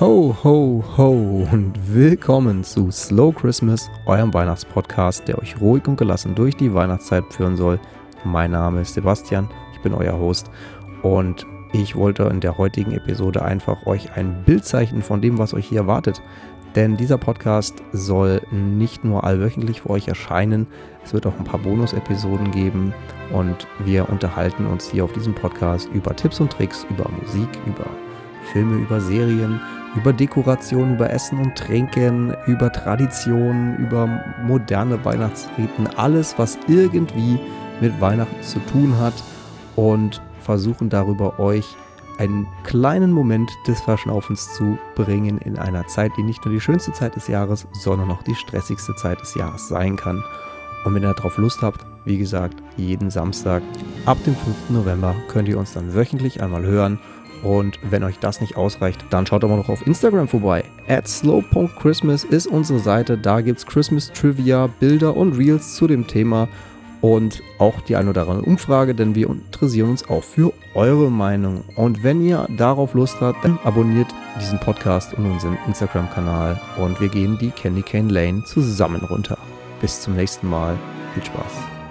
Ho, ho, ho und willkommen zu Slow Christmas, eurem Weihnachtspodcast, der euch ruhig und gelassen durch die Weihnachtszeit führen soll. Mein Name ist Sebastian, ich bin euer Host und ich wollte in der heutigen Episode einfach euch ein Bild zeichnen von dem, was euch hier erwartet. Denn dieser Podcast soll nicht nur allwöchentlich für euch erscheinen, es wird auch ein paar Bonus-Episoden geben und wir unterhalten uns hier auf diesem Podcast über Tipps und Tricks, über Musik, über Filme, über Serien, über Dekoration, über Essen und Trinken, über Traditionen, über moderne Weihnachtsriten, alles, was irgendwie mit Weihnachten zu tun hat und versuchen darüber euch einen kleinen Moment des Verschnaufens zu bringen in einer Zeit, die nicht nur die schönste Zeit des Jahres, sondern auch die stressigste Zeit des Jahres sein kann. Und wenn ihr darauf Lust habt, wie gesagt, jeden Samstag ab dem 5. November könnt ihr uns dann wöchentlich einmal hören und wenn euch das nicht ausreicht, dann schaut doch mal noch auf Instagram vorbei. At slow.christmas ist unsere Seite. Da gibt es Christmas Trivia, Bilder und Reels zu dem Thema und auch die ein oder andere Umfrage, denn wir interessieren uns auch für eure Meinung. Und wenn ihr darauf Lust habt, dann abonniert diesen Podcast und unseren Instagram-Kanal und wir gehen die Candy Cane Lane zusammen runter. Bis zum nächsten Mal. Viel Spaß.